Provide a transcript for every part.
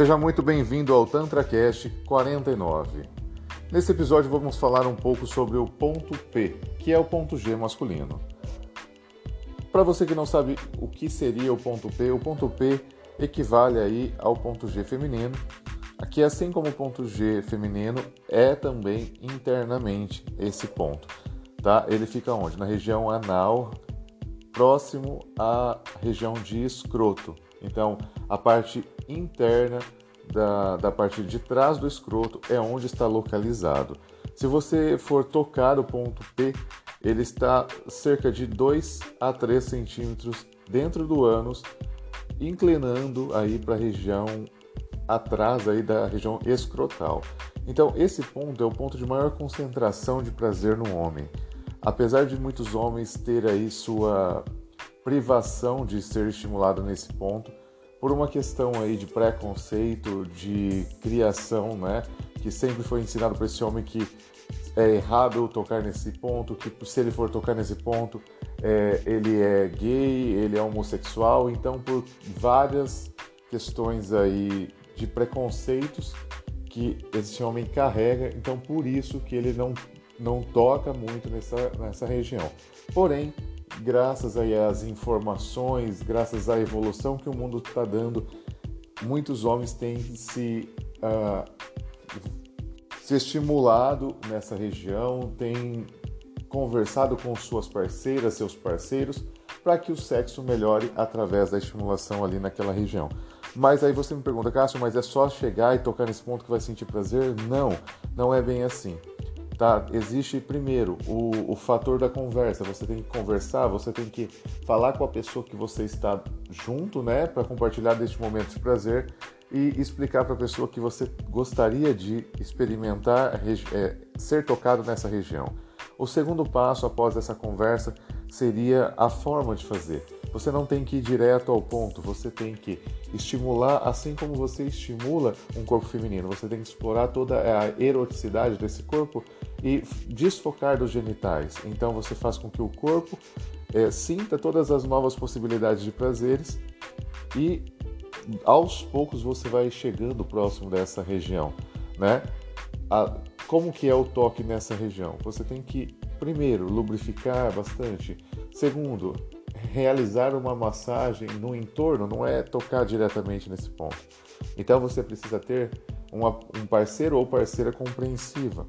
Seja muito bem-vindo ao TantraCast 49. Nesse episódio vamos falar um pouco sobre o ponto P, que é o ponto G masculino. Para você que não sabe o que seria o ponto P, o ponto P equivale aí ao ponto G feminino, Aqui, assim como o ponto G feminino, é também internamente esse ponto, tá? Ele fica onde? Na região anal, próximo à região de escroto. Então, a parte interna da, da parte de trás do escroto é onde está localizado. Se você for tocar o ponto P, ele está cerca de 2 a 3 centímetros dentro do ânus, inclinando aí para a região atrás aí da região escrotal. Então, esse ponto é o ponto de maior concentração de prazer no homem. Apesar de muitos homens ter aí sua privação de ser estimulado nesse ponto, por uma questão aí de preconceito, de criação, né, que sempre foi ensinado para esse homem que é errado tocar nesse ponto, que se ele for tocar nesse ponto, é, ele é gay, ele é homossexual, então por várias questões aí de preconceitos que esse homem carrega, então por isso que ele não, não toca muito nessa, nessa região. Porém, graças aí às informações, graças à evolução que o mundo está dando, muitos homens têm se, uh, se estimulado nessa região, têm conversado com suas parceiras, seus parceiros, para que o sexo melhore através da estimulação ali naquela região. Mas aí você me pergunta, Cássio, mas é só chegar e tocar nesse ponto que vai sentir prazer? Não, não é bem assim. Tá? Existe primeiro o, o fator da conversa. Você tem que conversar, você tem que falar com a pessoa que você está junto, né, para compartilhar deste momento de prazer e explicar para a pessoa que você gostaria de experimentar é, ser tocado nessa região. O segundo passo após essa conversa seria a forma de fazer. Você não tem que ir direto ao ponto, você tem que estimular, assim como você estimula um corpo feminino, você tem que explorar toda a eroticidade desse corpo e desfocar dos genitais. Então você faz com que o corpo é, sinta todas as novas possibilidades de prazeres e aos poucos você vai chegando próximo dessa região, né? A, como que é o toque nessa região? Você tem que primeiro lubrificar bastante, segundo realizar uma massagem no entorno não é tocar diretamente nesse ponto. Então você precisa ter uma, um parceiro ou parceira compreensiva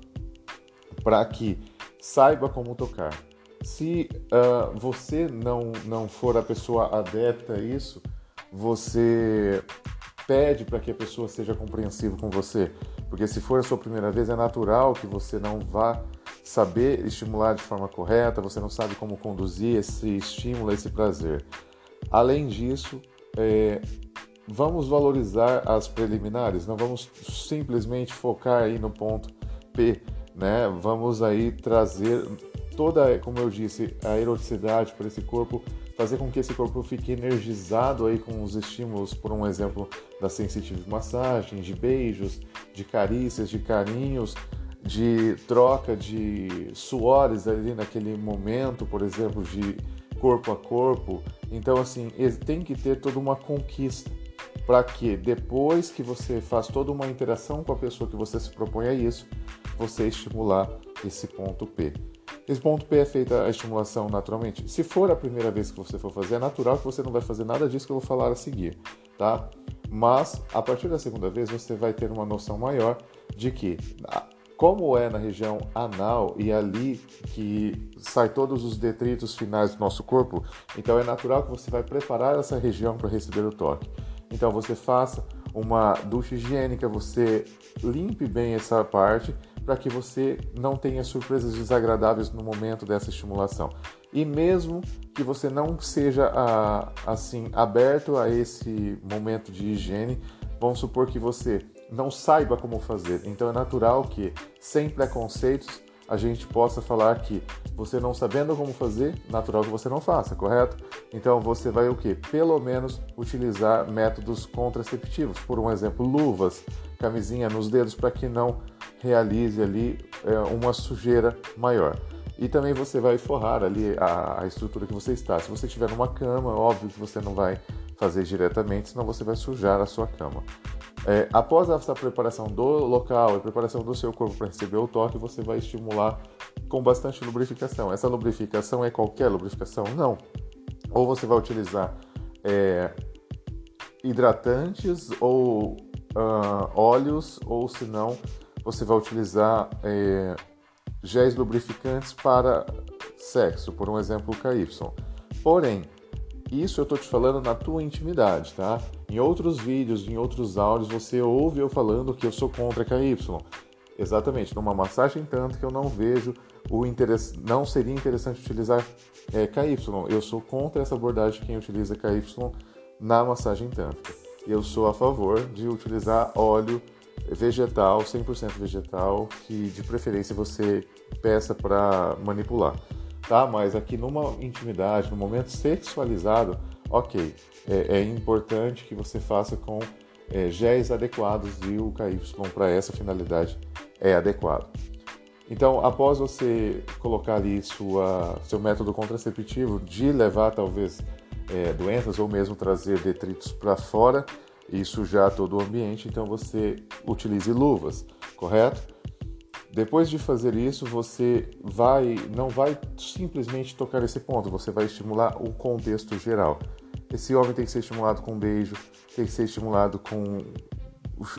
para que saiba como tocar. Se uh, você não, não for a pessoa adepta a isso, você pede para que a pessoa seja compreensiva com você. Porque se for a sua primeira vez, é natural que você não vá saber estimular de forma correta, você não sabe como conduzir esse estímulo, esse prazer. Além disso, é, vamos valorizar as preliminares, não vamos simplesmente focar aí no ponto P, né? Vamos aí trazer toda, como eu disse, a eroticidade para esse corpo, fazer com que esse corpo fique energizado aí com os estímulos, por um exemplo, da sensitive massagem, de beijos, de carícias, de carinhos, de troca de suores ali naquele momento, por exemplo, de corpo a corpo. Então, assim, tem que ter toda uma conquista para que depois que você faz toda uma interação com a pessoa que você se propõe a isso, você estimular esse ponto P. Esse ponto P é feita a estimulação naturalmente. Se for a primeira vez que você for fazer, é natural que você não vai fazer nada disso que eu vou falar a seguir, tá? Mas a partir da segunda vez você vai ter uma noção maior de que como é na região anal e ali que sai todos os detritos finais do nosso corpo, então é natural que você vai preparar essa região para receber o toque. Então você faça uma ducha higiênica, você limpe bem essa parte para que você não tenha surpresas desagradáveis no momento dessa estimulação. E mesmo que você não seja ah, assim aberto a esse momento de higiene, vamos supor que você não saiba como fazer. Então é natural que, sem preconceitos, a gente possa falar que você não sabendo como fazer, natural que você não faça, correto? Então você vai o que? Pelo menos utilizar métodos contraceptivos, por um exemplo, luvas, camisinha nos dedos para que não realize ali é, uma sujeira maior. E também você vai forrar ali a, a estrutura que você está. Se você estiver numa cama, óbvio que você não vai fazer diretamente, senão você vai sujar a sua cama. É, após essa preparação do local e preparação do seu corpo para receber o toque, você vai estimular com bastante lubrificação. Essa lubrificação é qualquer lubrificação? Não. Ou você vai utilizar é, hidratantes ou uh, óleos, ou se não, você vai utilizar é, géis lubrificantes para sexo, por um exemplo, KY. Porém, isso eu estou te falando na tua intimidade, tá? Em outros vídeos, em outros áudios, você ouve eu falando que eu sou contra KY. Exatamente, numa massagem tanto que eu não vejo o interesse, não seria interessante utilizar é, KY. Eu sou contra essa abordagem quem utiliza KY na massagem tântrica. Eu sou a favor de utilizar óleo vegetal, 100% vegetal, que de preferência você peça para manipular, tá? Mas aqui numa intimidade, no momento sexualizado, ok, é, é importante que você faça com é, géis adequados e o KY para essa finalidade é adequado. Então, após você colocar ali sua, seu método contraceptivo de levar talvez é, doenças ou mesmo trazer detritos para fora e sujar todo o ambiente, então você utilize luvas, correto? Depois de fazer isso, você vai não vai simplesmente tocar esse ponto, você vai estimular o contexto geral. Esse homem tem que ser estimulado com beijo, tem que ser estimulado com,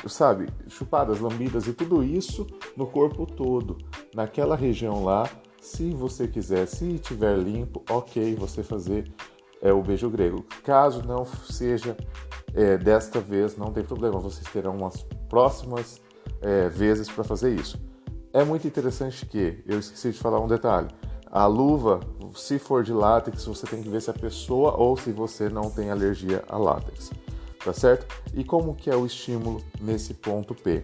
sabe, chupadas, lambidas e tudo isso no corpo todo, naquela região lá. Se você quiser, se tiver limpo, ok, você fazer é, o beijo grego. Caso não seja é, desta vez, não tem problema, vocês terão umas próximas é, vezes para fazer isso. É muito interessante que, eu esqueci de falar um detalhe, a luva, se for de látex, você tem que ver se a pessoa ou se você não tem alergia a látex, tá certo? E como que é o estímulo nesse ponto P?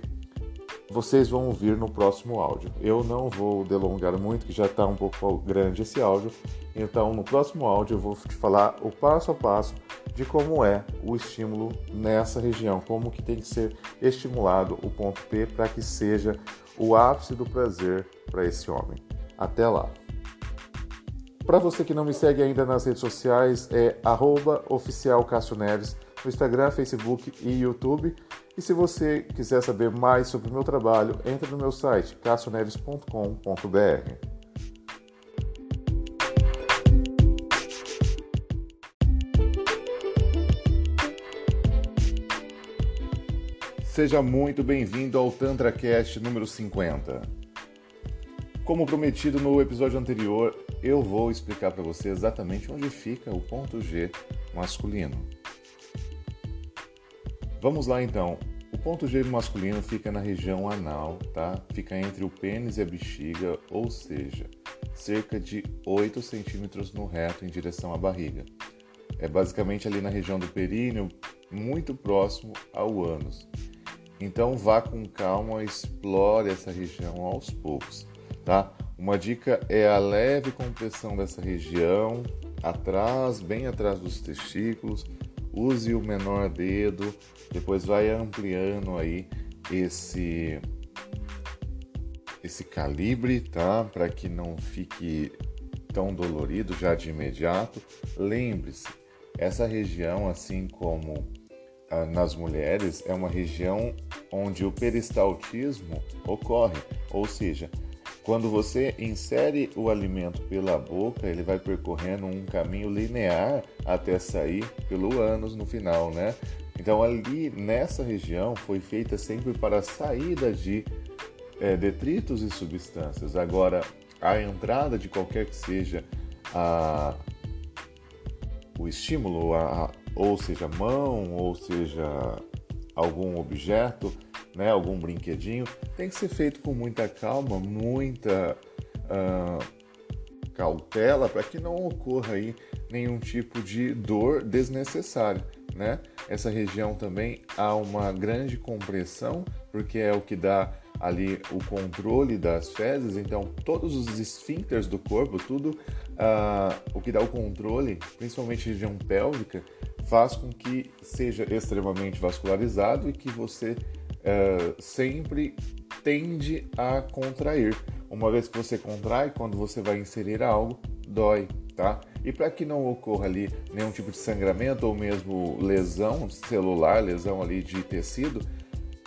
Vocês vão ouvir no próximo áudio. Eu não vou delongar muito, que já está um pouco grande esse áudio. Então, no próximo áudio, eu vou te falar o passo a passo de como é o estímulo nessa região, como que tem que ser estimulado o ponto P para que seja o ápice do prazer para esse homem. Até lá! Para você que não me segue ainda nas redes sociais, é @oficialcassioneves no Instagram, Facebook e YouTube. E se você quiser saber mais sobre o meu trabalho, entre no meu site cassioneves.com.br. Seja muito bem-vindo ao TantraCast número 50. Como prometido no episódio anterior, eu vou explicar para você exatamente onde fica o ponto G masculino. Vamos lá então. O ponto G masculino fica na região anal, tá? Fica entre o pênis e a bexiga, ou seja, cerca de 8 centímetros no reto em direção à barriga. É basicamente ali na região do períneo, muito próximo ao ânus. Então vá com calma, explore essa região aos poucos, tá? Uma dica é a leve compressão dessa região, atrás, bem atrás dos testículos. Use o menor dedo, depois vai ampliando aí esse esse calibre, tá? Para que não fique tão dolorido já de imediato. Lembre-se, essa região, assim como ah, nas mulheres, é uma região onde o peristaltismo ocorre, ou seja, quando você insere o alimento pela boca, ele vai percorrendo um caminho linear até sair pelo ânus no final, né? Então ali nessa região foi feita sempre para a saída de é, detritos e substâncias. Agora a entrada de qualquer que seja a, o estímulo, a, ou seja mão, ou seja algum objeto, né, algum brinquedinho, tem que ser feito com muita calma, muita uh, cautela para que não ocorra aí nenhum tipo de dor desnecessária. Né? Essa região também há uma grande compressão, porque é o que dá ali o controle das fezes, então todos os esfíncteres do corpo, tudo uh, o que dá o controle, principalmente região pélvica, faz com que seja extremamente vascularizado e que você é, sempre tende a contrair. Uma vez que você contrai, quando você vai inserir algo, dói, tá? E para que não ocorra ali nenhum tipo de sangramento ou mesmo lesão celular, lesão ali de tecido,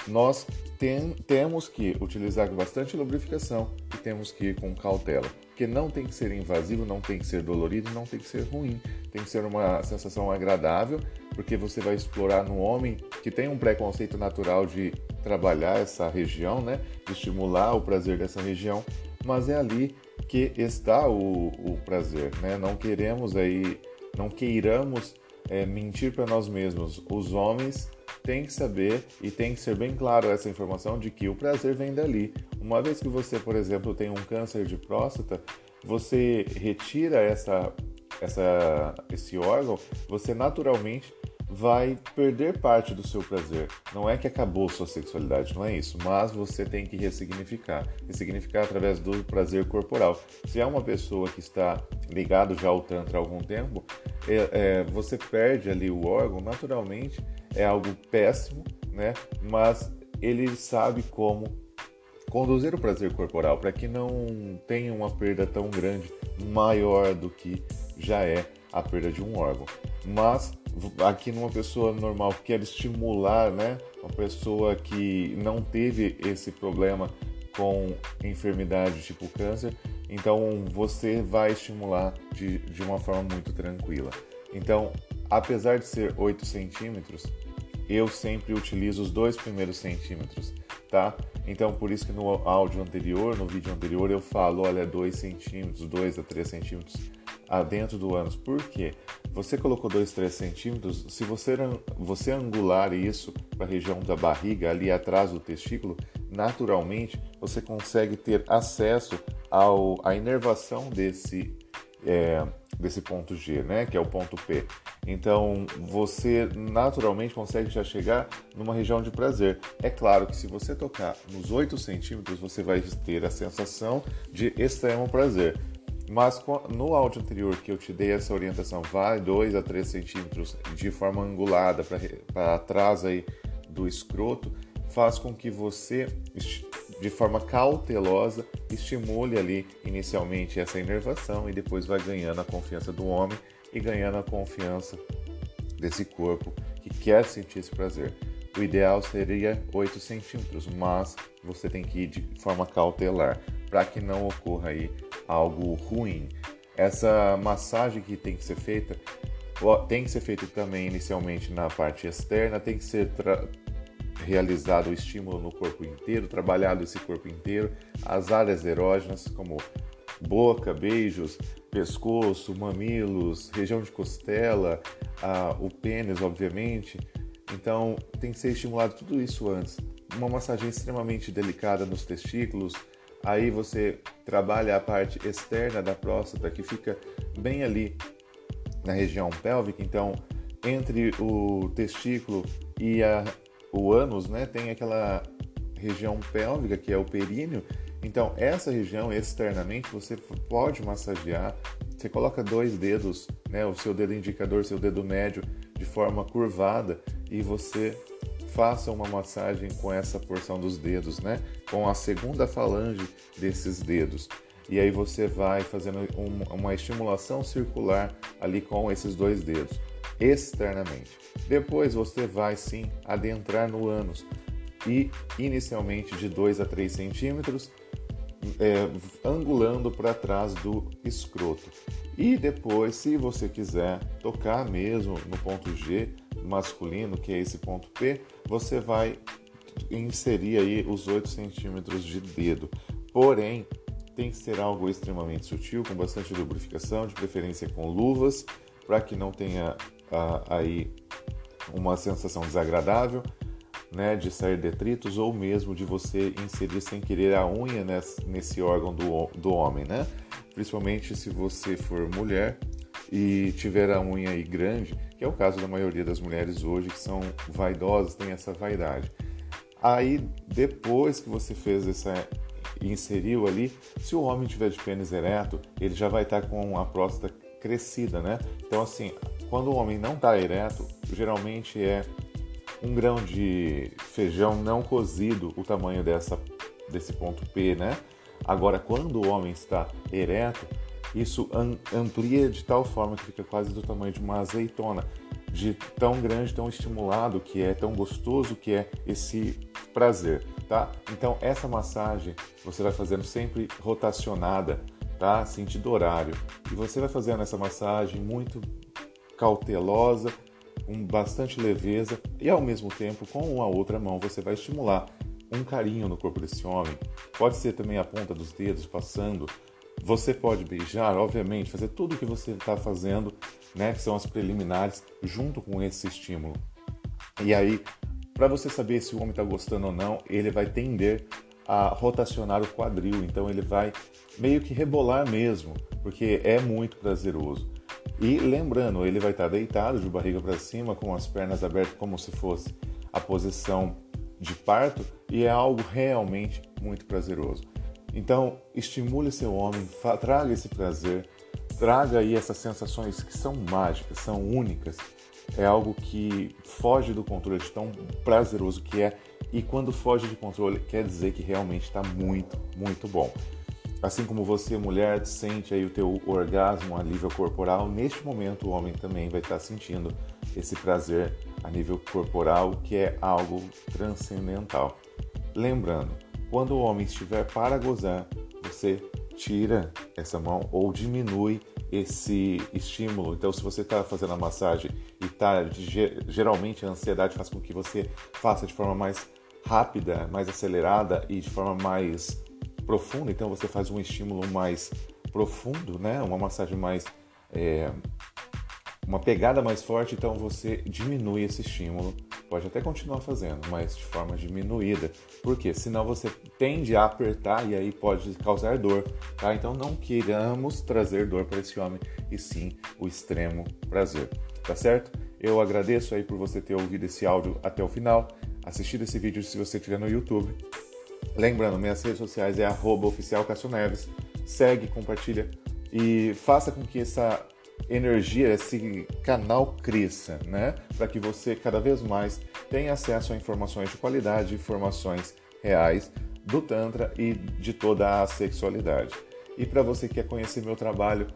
nós tem, temos que utilizar bastante lubrificação e temos que ir com cautela. Porque não tem que ser invasivo, não tem que ser dolorido, não tem que ser ruim. Tem que ser uma sensação agradável, porque você vai explorar no homem que tem um preconceito natural de trabalhar essa região, né? De estimular o prazer dessa região, mas é ali que está o, o prazer, né? Não queremos aí, não queiramos é, mentir para nós mesmos. Os homens têm que saber e tem que ser bem claro essa informação de que o prazer vem dali. Uma vez que você, por exemplo, tem um câncer de próstata, você retira essa, essa, esse órgão, você naturalmente vai perder parte do seu prazer. Não é que acabou sua sexualidade, não é isso, mas você tem que ressignificar. Ressignificar através do prazer corporal. Se é uma pessoa que está ligado já ao Tantra há algum tempo, é, é, você perde ali o órgão, naturalmente é algo péssimo, né? Mas ele sabe como conduzir o prazer corporal para que não tenha uma perda tão grande, maior do que já é a perda de um órgão. Mas aqui numa pessoa normal que quer estimular, né, uma pessoa que não teve esse problema com enfermidade tipo câncer, então você vai estimular de, de uma forma muito tranquila. Então, apesar de ser 8 centímetros, eu sempre utilizo os dois primeiros centímetros, tá? Então, por isso que no áudio anterior, no vídeo anterior, eu falo, olha, 2 centímetros, 2 a 3 centímetros dentro do ânus. Por quê? Você colocou 2, 3 centímetros, se você, você angular isso para a região da barriga, ali atrás do testículo, naturalmente você consegue ter acesso ao, à inervação desse, é, desse ponto G, né, que é o ponto P. Então você naturalmente consegue já chegar numa região de prazer. É claro que se você tocar nos 8 centímetros, você vai ter a sensação de extremo prazer. Mas no áudio anterior que eu te dei essa orientação, vai 2 a 3 centímetros de forma angulada para trás aí do escroto, faz com que você, de forma cautelosa, estimule ali inicialmente essa inervação e depois vai ganhando a confiança do homem e ganhando a confiança desse corpo que quer sentir esse prazer. O ideal seria 8 centímetros, mas você tem que ir de forma cautelar para que não ocorra aí algo ruim. Essa massagem que tem que ser feita tem que ser feita também inicialmente na parte externa, tem que ser realizado o estímulo no corpo inteiro, trabalhado esse corpo inteiro, as áreas erógenas como boca, beijos, pescoço, mamilos, região de costela, o pênis, obviamente. Então tem que ser estimulado tudo isso antes. Uma massagem extremamente delicada nos testículos. Aí você trabalha a parte externa da próstata que fica bem ali na região pélvica. Então entre o testículo e a, o ânus, né, tem aquela região pélvica que é o períneo então, essa região externamente você pode massagear. Você coloca dois dedos, né, o seu dedo indicador, seu dedo médio, de forma curvada e você faça uma massagem com essa porção dos dedos, né, com a segunda falange desses dedos. E aí você vai fazendo um, uma estimulação circular ali com esses dois dedos, externamente. Depois você vai sim adentrar no ânus e inicialmente de 2 a 3 centímetros é, angulando para trás do escroto. E depois, se você quiser tocar mesmo no ponto G masculino, que é esse ponto P, você vai inserir aí os 8 centímetros de dedo. Porém, tem que ser algo extremamente sutil, com bastante lubrificação, de preferência com luvas, para que não tenha ah, aí uma sensação desagradável né, de sair detritos ou mesmo de você inserir sem querer a unha nesse, nesse órgão do, do homem, né? Principalmente se você for mulher e tiver a unha aí grande, que é o caso da maioria das mulheres hoje que são vaidosas, tem essa vaidade. Aí depois que você fez essa inseriu ali, se o homem tiver de pênis ereto, ele já vai estar com a próstata crescida, né? Então assim, quando o homem não está ereto, geralmente é um grão de feijão não cozido, o tamanho dessa, desse ponto P, né? Agora, quando o homem está ereto, isso amplia de tal forma que fica quase do tamanho de uma azeitona, de tão grande, tão estimulado que é, tão gostoso que é esse prazer, tá? Então essa massagem você vai fazendo sempre rotacionada, tá? Sentido horário. E você vai fazendo essa massagem muito cautelosa, com bastante leveza e ao mesmo tempo com a outra mão você vai estimular um carinho no corpo desse homem. Pode ser também a ponta dos dedos passando. Você pode beijar, obviamente, fazer tudo o que você está fazendo, né, que são as preliminares, junto com esse estímulo. E aí, para você saber se o homem está gostando ou não, ele vai tender a rotacionar o quadril, então ele vai meio que rebolar mesmo, porque é muito prazeroso. E lembrando, ele vai estar tá deitado de barriga para cima, com as pernas abertas, como se fosse a posição de parto, e é algo realmente muito prazeroso. Então, estimule seu homem, traga esse prazer, traga aí essas sensações que são mágicas, são únicas. É algo que foge do controle de tão prazeroso que é. E quando foge de controle, quer dizer que realmente está muito, muito bom. Assim como você, mulher, sente aí o teu orgasmo a nível corporal, neste momento o homem também vai estar sentindo esse prazer a nível corporal, que é algo transcendental. Lembrando, quando o homem estiver para gozar, você tira essa mão ou diminui esse estímulo. Então, se você está fazendo a massagem e tá geralmente a ansiedade faz com que você faça de forma mais rápida, mais acelerada e de forma mais profunda, então você faz um estímulo mais profundo, né? Uma massagem mais é, uma pegada mais forte, então você diminui esse estímulo. Pode até continuar fazendo, mas de forma diminuída. Por quê? Senão você tende a apertar e aí pode causar dor, tá? Então não queiramos trazer dor para esse homem, e sim o extremo prazer, tá certo? Eu agradeço aí por você ter ouvido esse áudio até o final, assistido esse vídeo se você estiver no YouTube Lembrando, minhas redes sociais é arroba oficial Neves. Segue, compartilha e faça com que essa energia, esse canal cresça, né? Para que você cada vez mais tenha acesso a informações de qualidade, informações reais do Tantra e de toda a sexualidade. E para você que quer conhecer meu trabalho,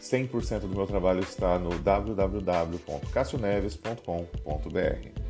100% do meu trabalho está no www.cassioneves.com.br.